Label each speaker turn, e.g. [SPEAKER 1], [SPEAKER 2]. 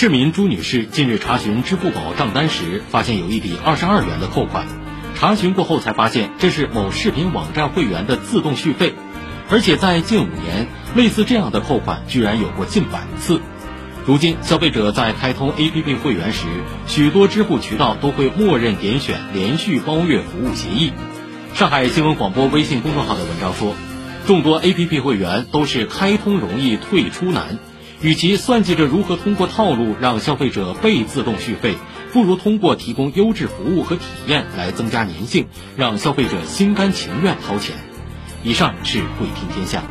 [SPEAKER 1] 市民朱女士近日查询支付宝账单时，发现有一笔二十二元的扣款。查询过后才发现，这是某视频网站会员的自动续费，而且在近五年，类似这样的扣款居然有过近百次。如今，消费者在开通 APP 会员时，许多支付渠道都会默认点选连续包月服务协议。上海新闻广播微信公众号的文章说，众多 APP 会员都是开通容易退出难。与其算计着如何通过套路让消费者被自动续费，不如通过提供优质服务和体验来增加粘性，让消费者心甘情愿掏钱。以上是慧听天下。